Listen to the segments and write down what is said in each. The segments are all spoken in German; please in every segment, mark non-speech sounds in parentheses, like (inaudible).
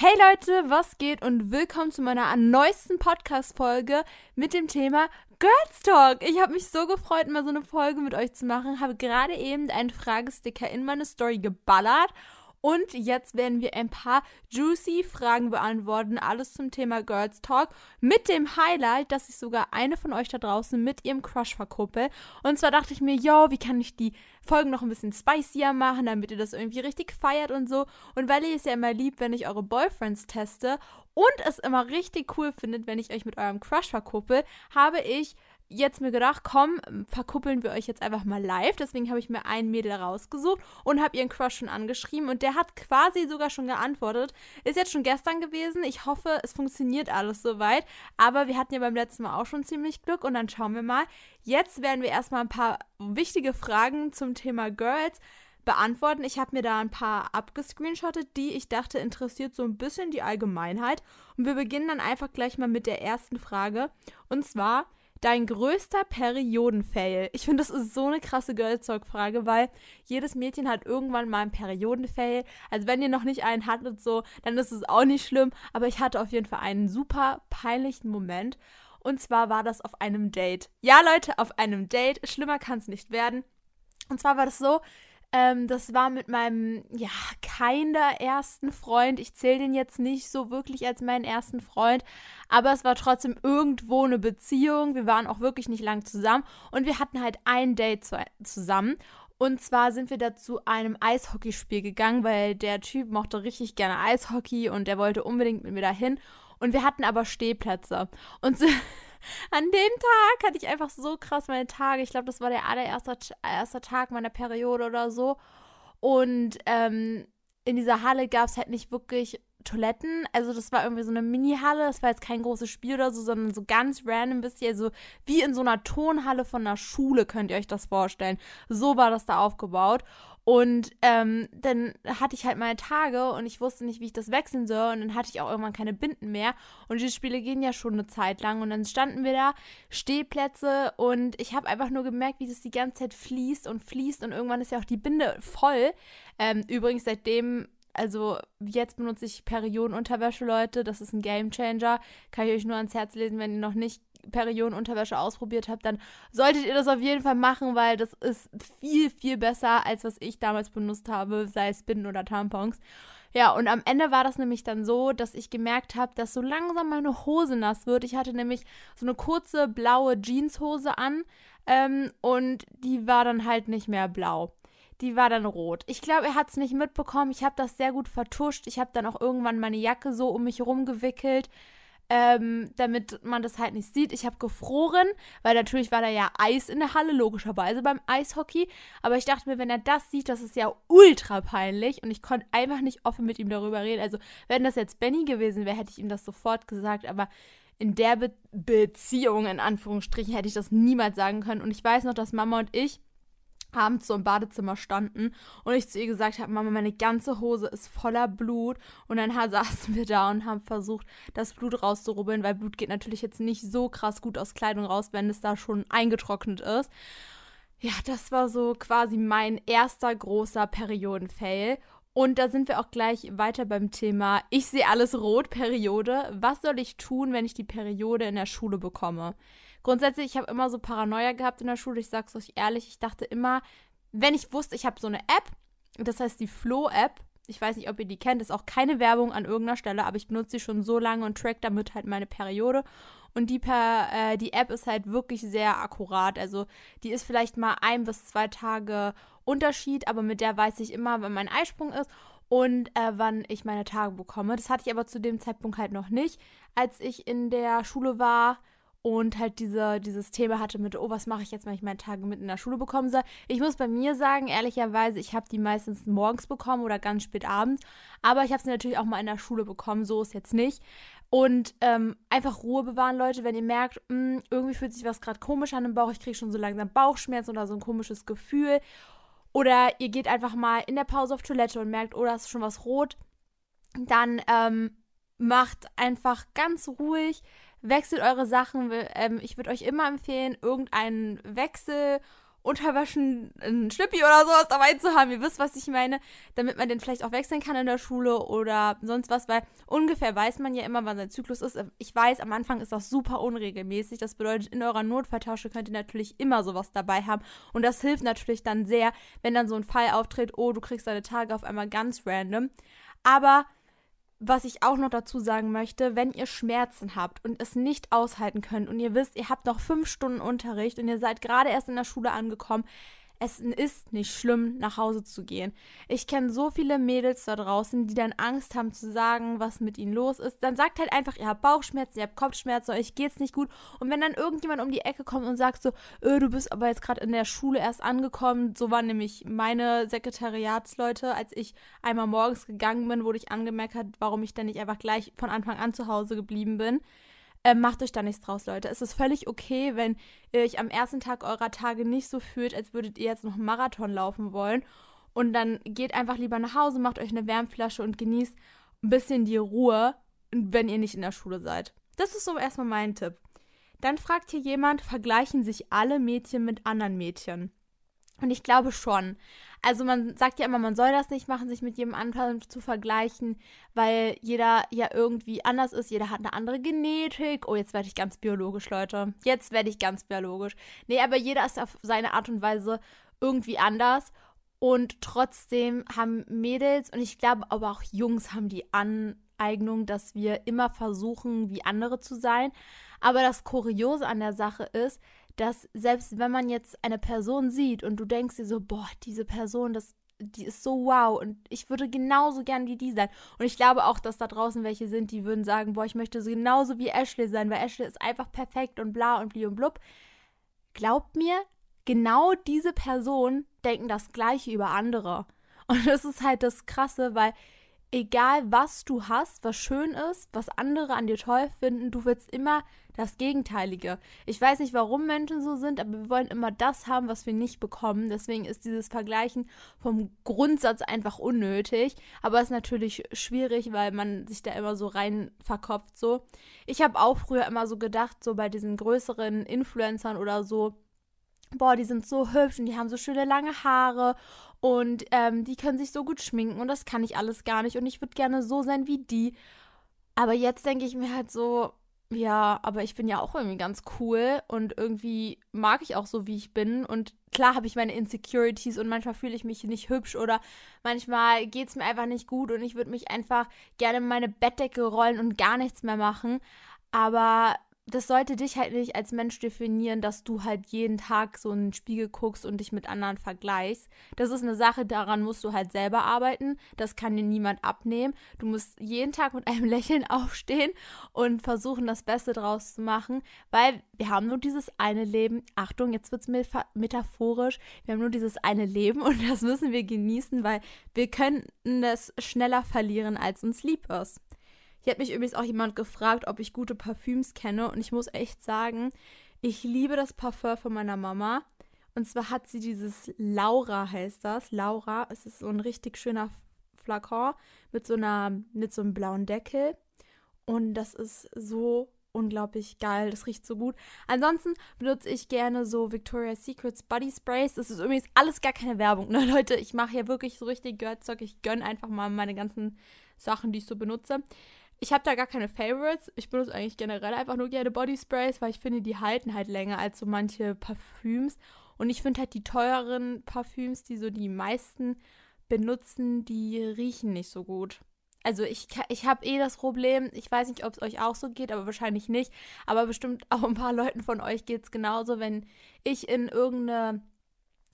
Hey Leute, was geht und willkommen zu meiner neuesten Podcast-Folge mit dem Thema Girls Talk. Ich habe mich so gefreut, mal so eine Folge mit euch zu machen. Habe gerade eben einen Fragesticker in meine Story geballert und jetzt werden wir ein paar juicy Fragen beantworten. Alles zum Thema Girls Talk. Mit dem Highlight, dass ich sogar eine von euch da draußen mit ihrem Crush verkuppel. Und zwar dachte ich mir, yo, wie kann ich die Folgen noch ein bisschen spicier machen, damit ihr das irgendwie richtig feiert und so. Und weil ihr es ja immer liebt, wenn ich eure Boyfriends teste und es immer richtig cool findet, wenn ich euch mit eurem Crush verkuppel, habe ich jetzt mir gedacht, komm, verkuppeln wir euch jetzt einfach mal live. Deswegen habe ich mir ein Mädel rausgesucht und habe ihren Crush schon angeschrieben und der hat quasi sogar schon geantwortet. Ist jetzt schon gestern gewesen. Ich hoffe, es funktioniert alles soweit. Aber wir hatten ja beim letzten Mal auch schon ziemlich Glück und dann schauen wir mal. Jetzt werden wir erstmal ein paar wichtige Fragen zum Thema Girls beantworten. Ich habe mir da ein paar abgescreenshottet, die ich dachte interessiert so ein bisschen die Allgemeinheit. Und wir beginnen dann einfach gleich mal mit der ersten Frage. Und zwar, Dein größter Periodenfail. Ich finde, das ist so eine krasse Girlzeug-Frage, weil jedes Mädchen hat irgendwann mal einen Periodenfail. Also wenn ihr noch nicht einen hattet, so, dann ist es auch nicht schlimm. Aber ich hatte auf jeden Fall einen super peinlichen Moment. Und zwar war das auf einem Date. Ja, Leute, auf einem Date. Schlimmer kann es nicht werden. Und zwar war das so, ähm, das war mit meinem, ja, keiner ersten Freund. Ich zähle den jetzt nicht so wirklich als meinen ersten Freund, aber es war trotzdem irgendwo eine Beziehung. Wir waren auch wirklich nicht lang zusammen und wir hatten halt ein Date zu zusammen. Und zwar sind wir da zu einem Eishockeyspiel gegangen, weil der Typ mochte richtig gerne Eishockey und der wollte unbedingt mit mir dahin. Und wir hatten aber Stehplätze. Und (laughs) so, an dem Tag hatte ich einfach so krass meine Tage. Ich glaube, das war der allererste erste Tag meiner Periode oder so. Und ähm, in dieser Halle gab es halt nicht wirklich Toiletten. Also das war irgendwie so eine Mini-Halle. Das war jetzt kein großes Spiel oder so, sondern so ganz random bisschen. Also wie in so einer Tonhalle von einer Schule könnt ihr euch das vorstellen. So war das da aufgebaut. Und ähm, dann hatte ich halt meine Tage und ich wusste nicht, wie ich das wechseln soll. Und dann hatte ich auch irgendwann keine Binden mehr. Und diese Spiele gehen ja schon eine Zeit lang. Und dann standen wir da, Stehplätze. Und ich habe einfach nur gemerkt, wie das die ganze Zeit fließt und fließt. Und irgendwann ist ja auch die Binde voll. Ähm, übrigens, seitdem also jetzt benutze ich Periodenunterwäsche, Leute. Das ist ein Game Changer. Kann ich euch nur ans Herz lesen, wenn ihr noch nicht Periodenunterwäsche ausprobiert habt, dann solltet ihr das auf jeden Fall machen, weil das ist viel, viel besser, als was ich damals benutzt habe, sei es Binden oder Tampons. Ja, und am Ende war das nämlich dann so, dass ich gemerkt habe, dass so langsam meine Hose nass wird. Ich hatte nämlich so eine kurze blaue Jeanshose an ähm, und die war dann halt nicht mehr blau die war dann rot. Ich glaube, er hat es nicht mitbekommen. Ich habe das sehr gut vertuscht. Ich habe dann auch irgendwann meine Jacke so um mich rumgewickelt ähm, damit man das halt nicht sieht. Ich habe gefroren, weil natürlich war da ja Eis in der Halle, logischerweise beim Eishockey. Aber ich dachte mir, wenn er das sieht, das ist ja ultra peinlich und ich konnte einfach nicht offen mit ihm darüber reden. Also, wenn das jetzt Benny gewesen wäre, hätte ich ihm das sofort gesagt, aber in der Be Beziehung, in Anführungsstrichen, hätte ich das niemals sagen können. Und ich weiß noch, dass Mama und ich abends so im Badezimmer standen und ich zu ihr gesagt habe, Mama, meine ganze Hose ist voller Blut und dann (laughs) saßen wir da und haben versucht, das Blut rauszurubbeln, weil Blut geht natürlich jetzt nicht so krass gut aus Kleidung raus, wenn es da schon eingetrocknet ist. Ja, das war so quasi mein erster großer Periodenfail. Und da sind wir auch gleich weiter beim Thema Ich sehe alles rot, Periode. Was soll ich tun, wenn ich die Periode in der Schule bekomme? Grundsätzlich, ich habe immer so Paranoia gehabt in der Schule. Ich sag's euch ehrlich, ich dachte immer, wenn ich wusste, ich habe so eine App, das heißt die Flow-App. Ich weiß nicht, ob ihr die kennt, ist auch keine Werbung an irgendeiner Stelle, aber ich benutze sie schon so lange und track damit halt meine Periode. Und die, per, äh, die App ist halt wirklich sehr akkurat. Also die ist vielleicht mal ein bis zwei Tage Unterschied, aber mit der weiß ich immer, wann mein Eisprung ist und äh, wann ich meine Tage bekomme. Das hatte ich aber zu dem Zeitpunkt halt noch nicht. Als ich in der Schule war, und halt diese, dieses Thema hatte mit, oh, was mache ich jetzt, wenn ich meine Tage mit in der Schule bekommen soll. Ich muss bei mir sagen, ehrlicherweise, ich habe die meistens morgens bekommen oder ganz spät abends, aber ich habe sie natürlich auch mal in der Schule bekommen, so ist jetzt nicht. Und ähm, einfach Ruhe bewahren, Leute, wenn ihr merkt, mh, hm, irgendwie fühlt sich was gerade komisch an im Bauch, ich kriege schon so langsam Bauchschmerzen oder so ein komisches Gefühl. Oder ihr geht einfach mal in der Pause auf Toilette und merkt, oh, da ist schon was rot. Dann ähm, macht einfach ganz ruhig, wechselt eure Sachen. Ähm, ich würde euch immer empfehlen, irgendeinen Wechsel Unterwäschen, ein Schlippi oder sowas dabei zu haben. Ihr wisst, was ich meine. Damit man den vielleicht auch wechseln kann in der Schule oder sonst was, weil ungefähr weiß man ja immer, wann sein Zyklus ist. Ich weiß, am Anfang ist das super unregelmäßig. Das bedeutet, in eurer Notfalltasche könnt ihr natürlich immer sowas dabei haben. Und das hilft natürlich dann sehr, wenn dann so ein Fall auftritt, oh, du kriegst deine Tage auf einmal ganz random. Aber was ich auch noch dazu sagen möchte, wenn ihr Schmerzen habt und es nicht aushalten könnt und ihr wisst, ihr habt noch fünf Stunden Unterricht und ihr seid gerade erst in der Schule angekommen, es ist nicht schlimm, nach Hause zu gehen. Ich kenne so viele Mädels da draußen, die dann Angst haben zu sagen, was mit ihnen los ist. Dann sagt halt einfach, ihr habt Bauchschmerzen, ihr habt Kopfschmerzen, euch geht's nicht gut. Und wenn dann irgendjemand um die Ecke kommt und sagt so, öh, du bist aber jetzt gerade in der Schule erst angekommen, so waren nämlich meine Sekretariatsleute, als ich einmal morgens gegangen bin, wurde ich angemerkt, warum ich dann nicht einfach gleich von Anfang an zu Hause geblieben bin. Äh, macht euch da nichts draus, Leute. Es ist völlig okay, wenn ihr euch am ersten Tag eurer Tage nicht so fühlt, als würdet ihr jetzt noch einen Marathon laufen wollen. Und dann geht einfach lieber nach Hause, macht euch eine Wärmflasche und genießt ein bisschen die Ruhe, wenn ihr nicht in der Schule seid. Das ist so erstmal mein Tipp. Dann fragt hier jemand, vergleichen sich alle Mädchen mit anderen Mädchen? Und ich glaube schon. Also man sagt ja immer, man soll das nicht machen, sich mit jedem anderen zu vergleichen, weil jeder ja irgendwie anders ist. Jeder hat eine andere Genetik. Oh, jetzt werde ich ganz biologisch, Leute. Jetzt werde ich ganz biologisch. Nee, aber jeder ist auf seine Art und Weise irgendwie anders. Und trotzdem haben Mädels und ich glaube aber auch Jungs haben die Aneignung, dass wir immer versuchen, wie andere zu sein. Aber das Kuriose an der Sache ist, dass selbst wenn man jetzt eine Person sieht und du denkst dir so, boah, diese Person, das, die ist so wow und ich würde genauso gern wie die sein. Und ich glaube auch, dass da draußen welche sind, die würden sagen, boah, ich möchte so genauso wie Ashley sein, weil Ashley ist einfach perfekt und bla und bli und blub. Glaubt mir, genau diese Personen denken das Gleiche über andere. Und das ist halt das Krasse, weil egal was du hast, was schön ist, was andere an dir toll finden, du willst immer das Gegenteilige. Ich weiß nicht, warum Menschen so sind, aber wir wollen immer das haben, was wir nicht bekommen. Deswegen ist dieses Vergleichen vom Grundsatz einfach unnötig. Aber es ist natürlich schwierig, weil man sich da immer so rein verkopft so. Ich habe auch früher immer so gedacht, so bei diesen größeren Influencern oder so, boah, die sind so hübsch und die haben so schöne lange Haare und ähm, die können sich so gut schminken und das kann ich alles gar nicht und ich würde gerne so sein wie die. Aber jetzt denke ich mir halt so, ja, aber ich bin ja auch irgendwie ganz cool und irgendwie mag ich auch so, wie ich bin. Und klar habe ich meine Insecurities und manchmal fühle ich mich nicht hübsch oder manchmal geht es mir einfach nicht gut und ich würde mich einfach gerne in meine Bettdecke rollen und gar nichts mehr machen. Aber das sollte dich halt nicht als Mensch definieren, dass du halt jeden Tag so in den Spiegel guckst und dich mit anderen vergleichst. Das ist eine Sache, daran musst du halt selber arbeiten. Das kann dir niemand abnehmen. Du musst jeden Tag mit einem (laughs) Lächeln aufstehen und versuchen, das Beste draus zu machen, weil wir haben nur dieses eine Leben. Achtung, jetzt wird es metaphorisch. Wir haben nur dieses eine Leben und (laughs) das müssen wir genießen, weil wir können es schneller verlieren, als uns lieb ist. Hier hat mich übrigens auch jemand gefragt, ob ich gute Parfüms kenne. Und ich muss echt sagen, ich liebe das Parfum von meiner Mama. Und zwar hat sie dieses Laura heißt das. Laura. Es ist so ein richtig schöner Flakon mit so einer, mit so einem blauen Deckel. Und das ist so unglaublich geil. Das riecht so gut. Ansonsten benutze ich gerne so Victoria's Secrets Body Sprays. Das ist übrigens alles gar keine Werbung, ne, (laughs) Leute? Ich mache hier wirklich so richtig Götzeug. Ich gönne einfach mal meine ganzen Sachen, die ich so benutze. Ich habe da gar keine Favorites. Ich benutze eigentlich generell einfach nur gerne Body Sprays, weil ich finde, die halten halt länger als so manche Parfüms. Und ich finde halt die teuren Parfüms, die so die meisten benutzen, die riechen nicht so gut. Also ich, ich habe eh das Problem, ich weiß nicht, ob es euch auch so geht, aber wahrscheinlich nicht. Aber bestimmt (laughs) auch ein paar Leuten von euch geht es genauso, wenn ich in irgendeine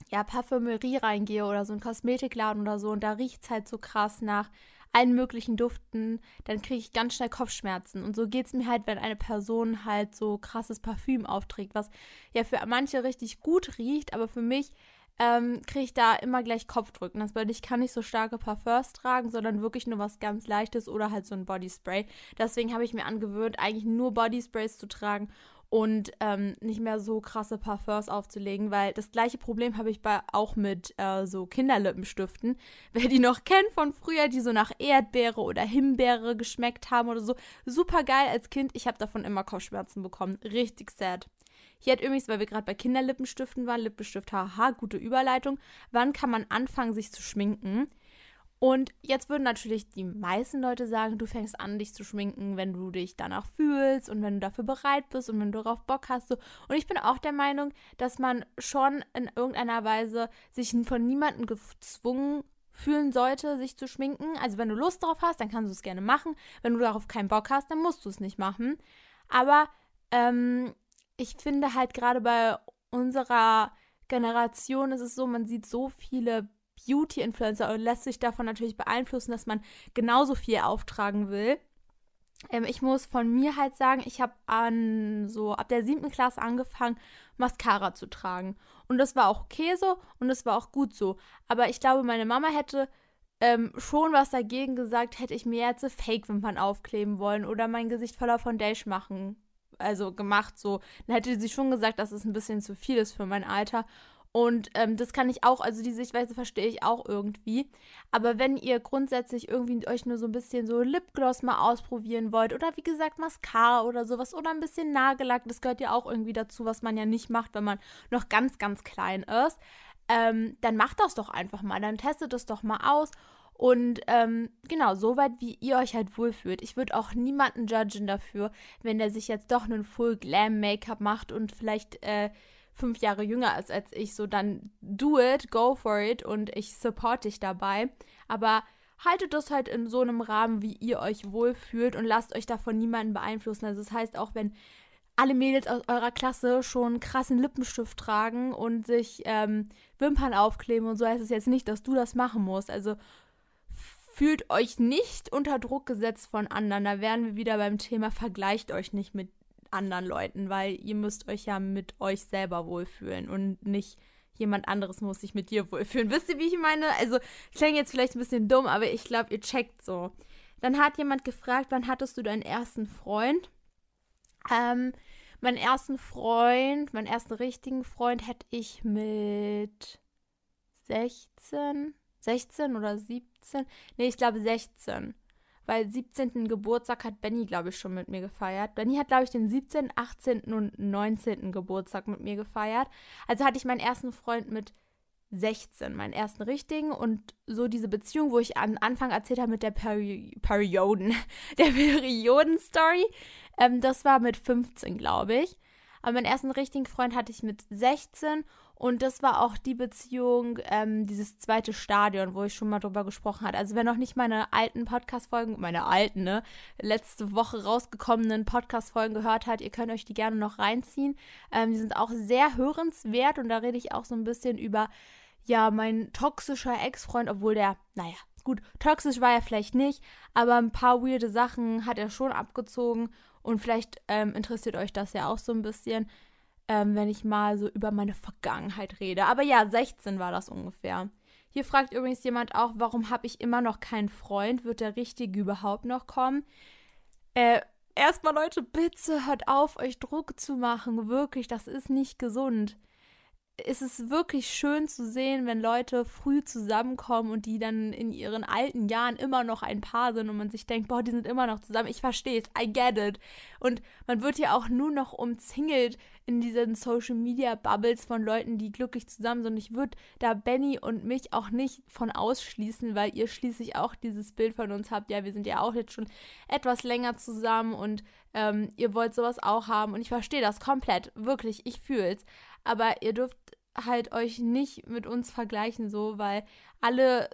ja, Parfümerie reingehe oder so ein Kosmetikladen oder so und da riecht es halt so krass nach allen möglichen Duften, dann kriege ich ganz schnell Kopfschmerzen. Und so geht es mir halt, wenn eine Person halt so krasses Parfüm aufträgt, was ja für manche richtig gut riecht, aber für mich ähm, kriege ich da immer gleich Kopfdrücken. Das bedeutet, ich kann nicht so starke Parfums tragen, sondern wirklich nur was ganz Leichtes oder halt so ein Bodyspray. Deswegen habe ich mir angewöhnt, eigentlich nur Bodysprays zu tragen und ähm, nicht mehr so krasse Parfums aufzulegen, weil das gleiche Problem habe ich bei, auch mit äh, so Kinderlippenstiften. (laughs) Wer die noch kennt von früher, die so nach Erdbeere oder Himbeere geschmeckt haben oder so, super geil als Kind. Ich habe davon immer Kopfschmerzen bekommen. Richtig sad. Hier hat übrigens, weil wir gerade bei Kinderlippenstiften waren, Lippenstift, haha, gute Überleitung. Wann kann man anfangen, sich zu schminken? Und jetzt würden natürlich die meisten Leute sagen, du fängst an, dich zu schminken, wenn du dich danach fühlst und wenn du dafür bereit bist und wenn du darauf Bock hast. So. Und ich bin auch der Meinung, dass man schon in irgendeiner Weise sich von niemandem gezwungen fühlen sollte, sich zu schminken. Also wenn du Lust drauf hast, dann kannst du es gerne machen. Wenn du darauf keinen Bock hast, dann musst du es nicht machen. Aber ähm, ich finde halt gerade bei unserer Generation ist es so, man sieht so viele Beauty-Influencer und lässt sich davon natürlich beeinflussen, dass man genauso viel auftragen will. Ähm, ich muss von mir halt sagen, ich habe an so ab der siebten Klasse angefangen, Mascara zu tragen. Und das war auch okay so und das war auch gut so. Aber ich glaube, meine Mama hätte ähm, schon was dagegen gesagt, hätte ich mir jetzt Fake-Wimpern aufkleben wollen oder mein Gesicht voller Foundation machen. Also gemacht so. Dann hätte sie schon gesagt, dass es ein bisschen zu viel ist für mein Alter. Und ähm, das kann ich auch, also die Sichtweise verstehe ich auch irgendwie. Aber wenn ihr grundsätzlich irgendwie euch nur so ein bisschen so Lipgloss mal ausprobieren wollt oder wie gesagt Mascara oder sowas oder ein bisschen Nagellack, das gehört ja auch irgendwie dazu, was man ja nicht macht, wenn man noch ganz, ganz klein ist, ähm, dann macht das doch einfach mal. Dann testet es doch mal aus. Und ähm, genau, soweit wie ihr euch halt wohlfühlt. Ich würde auch niemanden judgen dafür, wenn der sich jetzt doch einen Full Glam Make-up macht und vielleicht äh, fünf Jahre jünger ist als ich, so dann do it, go for it und ich support dich dabei. Aber haltet das halt in so einem Rahmen, wie ihr euch wohlfühlt und lasst euch davon niemanden beeinflussen. Also das heißt, auch wenn alle Mädels aus eurer Klasse schon krassen Lippenstift tragen und sich ähm, Wimpern aufkleben und so heißt es jetzt nicht, dass du das machen musst. Also fühlt euch nicht unter Druck gesetzt von anderen. Da wären wir wieder beim Thema, vergleicht euch nicht mit anderen Leuten, weil ihr müsst euch ja mit euch selber wohlfühlen und nicht jemand anderes muss sich mit dir wohlfühlen. Wisst ihr, wie ich meine? Also, ich klinge jetzt vielleicht ein bisschen dumm, aber ich glaube, ihr checkt so. Dann hat jemand gefragt, wann hattest du deinen ersten Freund? Ähm, meinen ersten Freund, meinen ersten richtigen Freund hätte ich mit 16, 16 oder 17? Nee, ich glaube 16 weil 17. Geburtstag hat Benny, glaube ich, schon mit mir gefeiert. Benny hat, glaube ich, den 17., 18. und 19. Geburtstag mit mir gefeiert. Also hatte ich meinen ersten Freund mit 16, meinen ersten richtigen und so diese Beziehung, wo ich am Anfang erzählt habe mit der Peri Perioden, (laughs) der Perioden-Story, ähm, das war mit 15, glaube ich. Aber meinen ersten richtigen Freund hatte ich mit 16 und das war auch die Beziehung, ähm, dieses zweite Stadion, wo ich schon mal drüber gesprochen hatte. Also wer noch nicht meine alten Podcast-Folgen, meine alten, ne, letzte Woche rausgekommenen Podcast-Folgen gehört hat, ihr könnt euch die gerne noch reinziehen. Ähm, die sind auch sehr hörenswert und da rede ich auch so ein bisschen über, ja, mein toxischer Ex-Freund, obwohl der, naja, gut, toxisch war er vielleicht nicht, aber ein paar weirde Sachen hat er schon abgezogen und vielleicht ähm, interessiert euch das ja auch so ein bisschen ähm, wenn ich mal so über meine Vergangenheit rede. Aber ja, 16 war das ungefähr. Hier fragt übrigens jemand auch, warum habe ich immer noch keinen Freund? Wird der Richtige überhaupt noch kommen? Äh, erstmal Leute, bitte hört auf, euch Druck zu machen. Wirklich, das ist nicht gesund es ist wirklich schön zu sehen, wenn Leute früh zusammenkommen und die dann in ihren alten Jahren immer noch ein Paar sind und man sich denkt, boah, die sind immer noch zusammen. Ich verstehe es, I get it. Und man wird ja auch nur noch umzingelt in diesen Social Media Bubbles von Leuten, die glücklich zusammen sind. Und ich würde da Benny und mich auch nicht von ausschließen, weil ihr schließlich auch dieses Bild von uns habt. Ja, wir sind ja auch jetzt schon etwas länger zusammen und ähm, ihr wollt sowas auch haben. Und ich verstehe das komplett, wirklich, ich fühle es aber ihr dürft halt euch nicht mit uns vergleichen, so, weil alle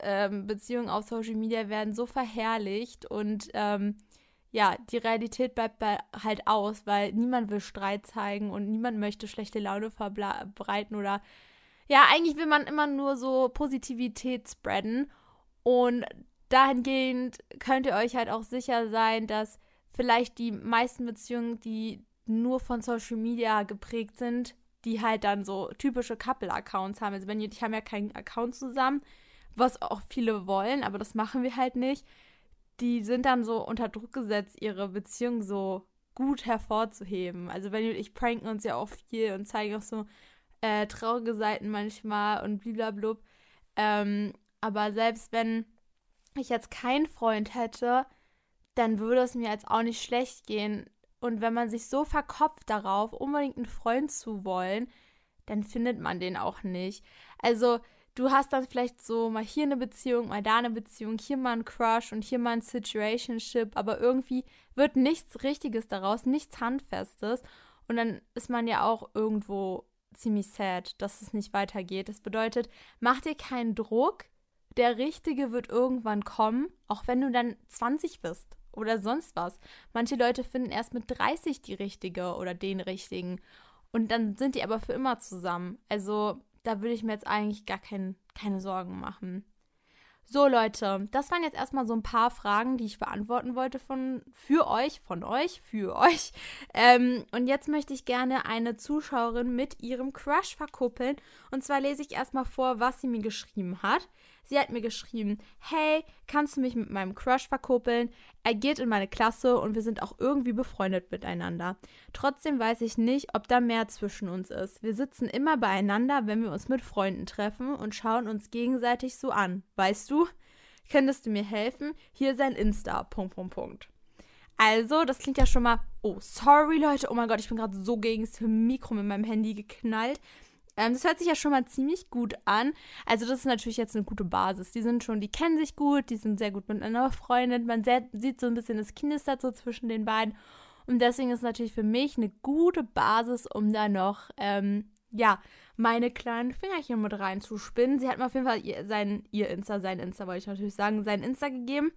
ähm, Beziehungen auf Social Media werden so verherrlicht und ähm, ja, die Realität bleibt bei, halt aus, weil niemand will Streit zeigen und niemand möchte schlechte Laune verbreiten oder ja, eigentlich will man immer nur so Positivität spreaden. Und dahingehend könnt ihr euch halt auch sicher sein, dass vielleicht die meisten Beziehungen, die nur von Social Media geprägt sind, die halt dann so typische Couple-Accounts haben. Also Benny und ich haben ja keinen Account zusammen, was auch viele wollen, aber das machen wir halt nicht. Die sind dann so unter Druck gesetzt, ihre Beziehung so gut hervorzuheben. Also Benny und ich pranken uns ja auch viel und zeigen auch so äh, traurige Seiten manchmal und bliblablub. Ähm, aber selbst wenn ich jetzt keinen Freund hätte, dann würde es mir jetzt auch nicht schlecht gehen. Und wenn man sich so verkopft darauf, unbedingt einen Freund zu wollen, dann findet man den auch nicht. Also, du hast dann vielleicht so mal hier eine Beziehung, mal da eine Beziehung, hier mal ein Crush und hier mal ein Situationship, aber irgendwie wird nichts Richtiges daraus, nichts Handfestes. Und dann ist man ja auch irgendwo ziemlich sad, dass es nicht weitergeht. Das bedeutet, mach dir keinen Druck. Der Richtige wird irgendwann kommen, auch wenn du dann 20 bist oder sonst was. Manche Leute finden erst mit 30 die Richtige oder den Richtigen. Und dann sind die aber für immer zusammen. Also da würde ich mir jetzt eigentlich gar kein, keine Sorgen machen. So, Leute, das waren jetzt erstmal so ein paar Fragen, die ich beantworten wollte von für euch, von euch, für (laughs) euch. Ähm, und jetzt möchte ich gerne eine Zuschauerin mit ihrem Crush verkuppeln. Und zwar lese ich erstmal vor, was sie mir geschrieben hat. Sie hat mir geschrieben, hey, kannst du mich mit meinem Crush verkuppeln? Er geht in meine Klasse und wir sind auch irgendwie befreundet miteinander. Trotzdem weiß ich nicht, ob da mehr zwischen uns ist. Wir sitzen immer beieinander, wenn wir uns mit Freunden treffen und schauen uns gegenseitig so an. Weißt du? Könntest du mir helfen? Hier sein Insta. Punkt, Punkt, Punkt. Also, das klingt ja schon mal. Oh, sorry, Leute. Oh mein Gott, ich bin gerade so gegen das Mikro mit meinem Handy geknallt. Ähm, das hört sich ja schon mal ziemlich gut an. Also, das ist natürlich jetzt eine gute Basis. Die sind schon, die kennen sich gut, die sind sehr gut miteinander befreundet. Man sehr, sieht so ein bisschen das Knistert so zwischen den beiden. Und deswegen ist es natürlich für mich eine gute Basis, um da noch, ähm, ja, meine kleinen Fingerchen mit reinzuspinnen. Sie hat mir auf jeden Fall ihr, sein, ihr Insta, sein Insta, wollte ich natürlich sagen, sein Insta gegeben.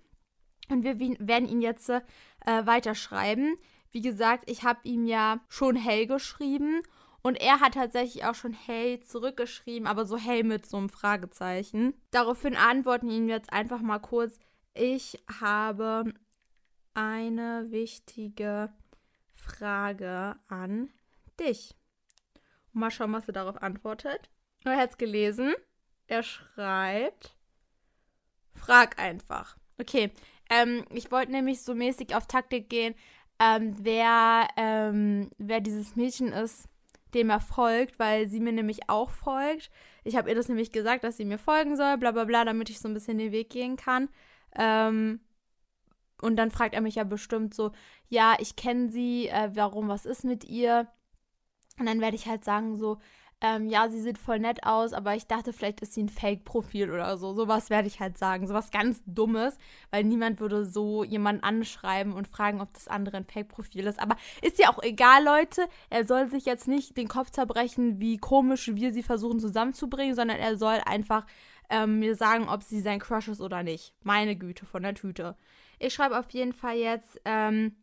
Und wir werden ihn jetzt äh, weiterschreiben. Wie gesagt, ich habe ihm ja schon hell geschrieben und er hat tatsächlich auch schon hey zurückgeschrieben, aber so hey mit so einem Fragezeichen. Daraufhin antworten ihn jetzt einfach mal kurz. Ich habe eine wichtige Frage an dich. Mal schauen, was er darauf antwortet. Er hat es gelesen. Er schreibt. Frag einfach. Okay. Ähm, ich wollte nämlich so mäßig auf Taktik gehen, ähm, wer, ähm, wer dieses Mädchen ist, dem er folgt, weil sie mir nämlich auch folgt. Ich habe ihr das nämlich gesagt, dass sie mir folgen soll, bla bla bla, damit ich so ein bisschen den Weg gehen kann. Ähm, und dann fragt er mich ja bestimmt so, ja, ich kenne sie, äh, warum, was ist mit ihr? Und dann werde ich halt sagen so, ähm, ja, sie sieht voll nett aus, aber ich dachte, vielleicht ist sie ein Fake-Profil oder so. Sowas werde ich halt sagen. Sowas ganz Dummes, weil niemand würde so jemanden anschreiben und fragen, ob das andere ein Fake-Profil ist. Aber ist ja auch egal, Leute. Er soll sich jetzt nicht den Kopf zerbrechen, wie komisch wir sie versuchen zusammenzubringen, sondern er soll einfach ähm, mir sagen, ob sie sein Crush ist oder nicht. Meine Güte von der Tüte. Ich schreibe auf jeden Fall jetzt, ähm,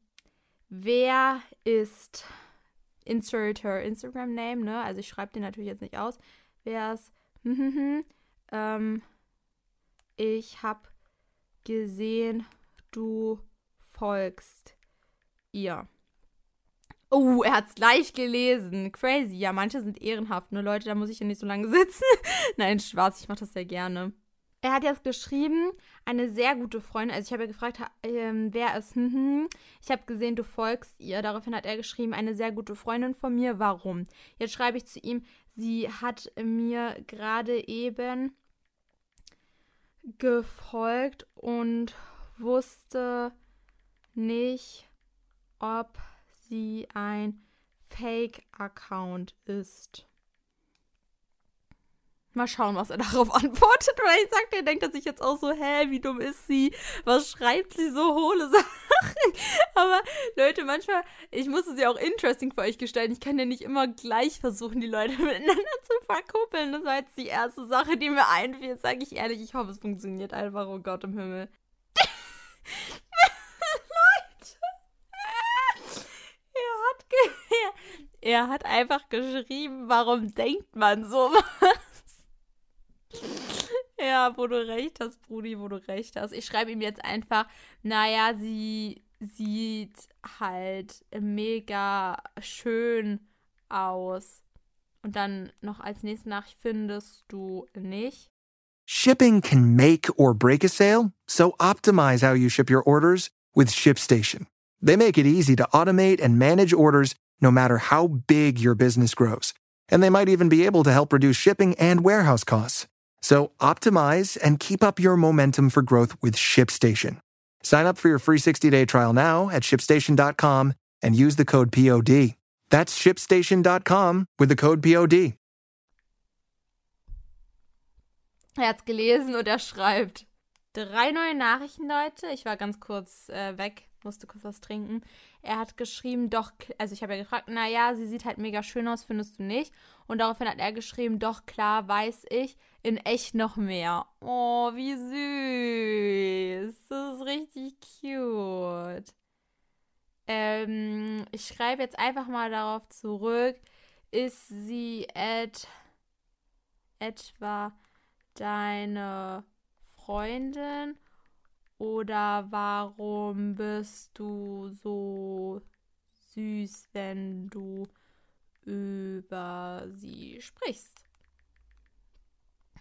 wer ist insert her Instagram Name, ne? Also ich schreibe den natürlich jetzt nicht aus. Wer es ähm, ich habe gesehen, du folgst ihr. Oh, er hat es gleich gelesen. Crazy. Ja, manche sind ehrenhaft, ne Leute, da muss ich ja nicht so lange (laughs) sitzen. Nein, Spaß, ich mache das sehr gerne. Er hat jetzt geschrieben, eine sehr gute Freundin. Also ich habe ja gefragt, ähm, wer ist. Hm, hm. Ich habe gesehen, du folgst ihr. Daraufhin hat er geschrieben, eine sehr gute Freundin von mir. Warum? Jetzt schreibe ich zu ihm, sie hat mir gerade eben gefolgt und wusste nicht, ob sie ein Fake-Account ist. Mal schauen, was er darauf (laughs) antwortet. Vielleicht sagt er, denkt er sich jetzt auch so, hä, wie dumm ist sie? Was schreibt sie so hohle (laughs) Sachen? Aber Leute, manchmal, ich muss es ja auch interesting für euch gestalten. Ich kann ja nicht immer gleich versuchen, die Leute (laughs) miteinander zu verkuppeln. Das war jetzt die erste Sache, die mir einfiel. Sage ich ehrlich, ich hoffe, es funktioniert einfach. Oh Gott im Himmel. Leute. Er hat, er hat einfach geschrieben, warum denkt man sowas? Ja, wo du recht hast, Brudi, wo du recht hast. Ich schreibe ihm jetzt einfach, naja, sie sieht halt mega schön aus. Und dann noch als nächste Nachricht findest du nicht. Shipping can make or break a sale, so optimize how you ship your orders with ShipStation. They make it easy to automate and manage orders no matter how big your business grows. And they might even be able to help reduce shipping and warehouse costs. So optimize and keep up your momentum for growth with ShipStation. Sign up for your free 60-day trial now at shipstation.com and use the code POD. That's shipstation.com with the code POD. Er hat's gelesen und er schreibt. Drei neue Nachrichten, Leute. Ich war ganz kurz äh, weg, musste kurz was trinken. Er hat geschrieben, doch, also ich habe ja gefragt, naja, sie sieht halt mega schön aus, findest du nicht? Und daraufhin hat er geschrieben, doch, klar, weiß ich, in echt noch mehr. Oh, wie süß. Das ist richtig cute. Ähm, ich schreibe jetzt einfach mal darauf zurück. Ist sie et etwa deine Freundin? Oder warum bist du so süß, wenn du über sie sprichst?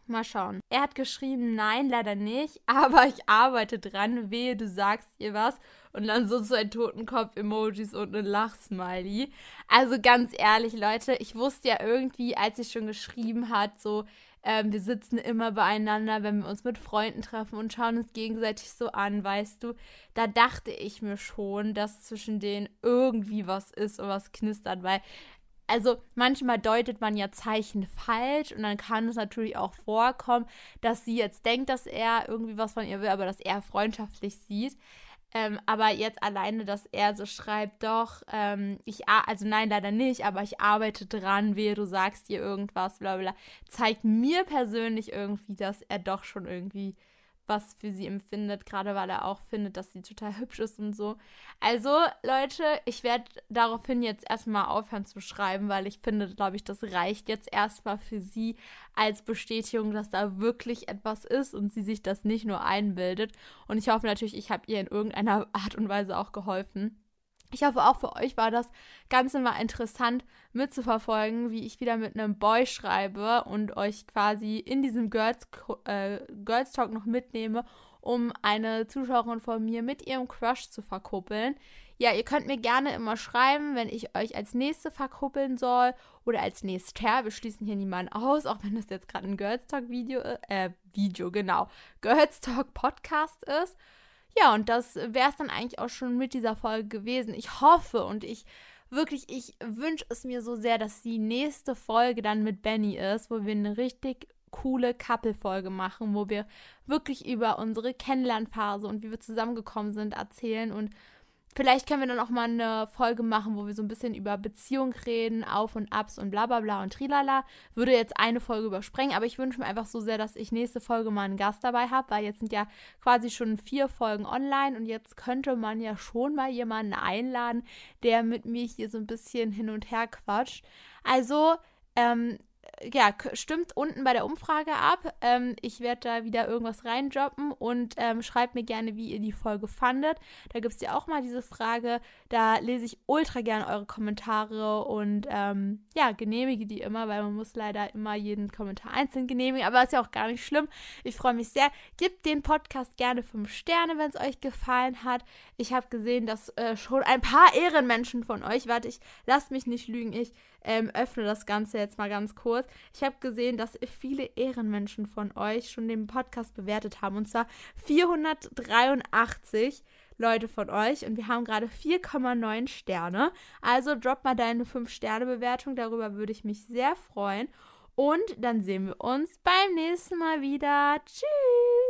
Mal schauen. Er hat geschrieben, nein, leider nicht, (laughs) aber ich arbeite dran. Wehe, du sagst ihr was. Und dann so zwei Totenkopf-Emojis und ein Lachsmiley. Also ganz ehrlich, Leute, ich wusste ja irgendwie, als sie schon geschrieben hat, so, ähm, wir sitzen immer beieinander, wenn wir uns mit Freunden treffen und schauen uns gegenseitig so an, weißt du. Da dachte ich mir schon, dass zwischen denen irgendwie was ist und was knistert, weil also manchmal deutet man ja Zeichen falsch und dann kann es natürlich auch vorkommen, dass sie jetzt denkt, dass er irgendwie was von ihr will, aber dass er freundschaftlich sieht. Ähm, aber jetzt alleine, dass er so schreibt, doch, ähm, ich, also nein, leider nicht, aber ich arbeite dran, wehe, du sagst dir irgendwas, bla bla, zeigt mir persönlich irgendwie, dass er doch schon irgendwie was für sie empfindet, gerade weil er auch findet, dass sie total hübsch ist und so. Also, Leute, ich werde daraufhin jetzt erstmal aufhören zu schreiben, weil ich finde, glaube ich, das reicht jetzt erstmal für sie als Bestätigung, dass da wirklich etwas ist und sie sich das nicht nur einbildet. Und ich hoffe natürlich, ich habe ihr in irgendeiner Art und Weise auch geholfen. Ich hoffe, auch für euch war das Ganze mal interessant mitzuverfolgen, wie ich wieder mit einem Boy schreibe und euch quasi in diesem Girls, äh, Girls Talk noch mitnehme, um eine Zuschauerin von mir mit ihrem Crush zu verkuppeln. Ja, ihr könnt mir gerne immer schreiben, wenn ich euch als nächste verkuppeln soll oder als nächster. Wir schließen hier niemanden aus, auch wenn das jetzt gerade ein Girls Talk Video, äh, Video, genau, Girls Talk Podcast ist. Ja, und das wäre es dann eigentlich auch schon mit dieser Folge gewesen. Ich hoffe und ich wirklich, ich wünsche es mir so sehr, dass die nächste Folge dann mit Benny ist, wo wir eine richtig coole Couple-Folge machen, wo wir wirklich über unsere Kennenlernphase und wie wir zusammengekommen sind erzählen und Vielleicht können wir dann auch mal eine Folge machen, wo wir so ein bisschen über Beziehung reden, Auf und Abs und bla bla bla und trilala. Würde jetzt eine Folge übersprengen, aber ich wünsche mir einfach so sehr, dass ich nächste Folge mal einen Gast dabei habe, weil jetzt sind ja quasi schon vier Folgen online und jetzt könnte man ja schon mal jemanden einladen, der mit mir hier so ein bisschen hin und her quatscht. Also, ähm, ja, stimmt unten bei der Umfrage ab. Ähm, ich werde da wieder irgendwas reinjobben und ähm, schreibt mir gerne, wie ihr die Folge fandet. Da gibt es ja auch mal diese Frage. Da lese ich ultra gerne eure Kommentare und ähm, ja, genehmige die immer, weil man muss leider immer jeden Kommentar einzeln genehmigen. Aber ist ja auch gar nicht schlimm. Ich freue mich sehr. Gebt den Podcast gerne 5 Sterne, wenn es euch gefallen hat. Ich habe gesehen, dass äh, schon ein paar Ehrenmenschen von euch, warte, ich lasst mich nicht lügen, ich ähm, öffne das Ganze jetzt mal ganz kurz. Ich habe gesehen, dass viele Ehrenmenschen von euch schon den Podcast bewertet haben. Und zwar 483 Leute von euch. Und wir haben gerade 4,9 Sterne. Also drop mal deine 5-Sterne-Bewertung. Darüber würde ich mich sehr freuen. Und dann sehen wir uns beim nächsten Mal wieder. Tschüss!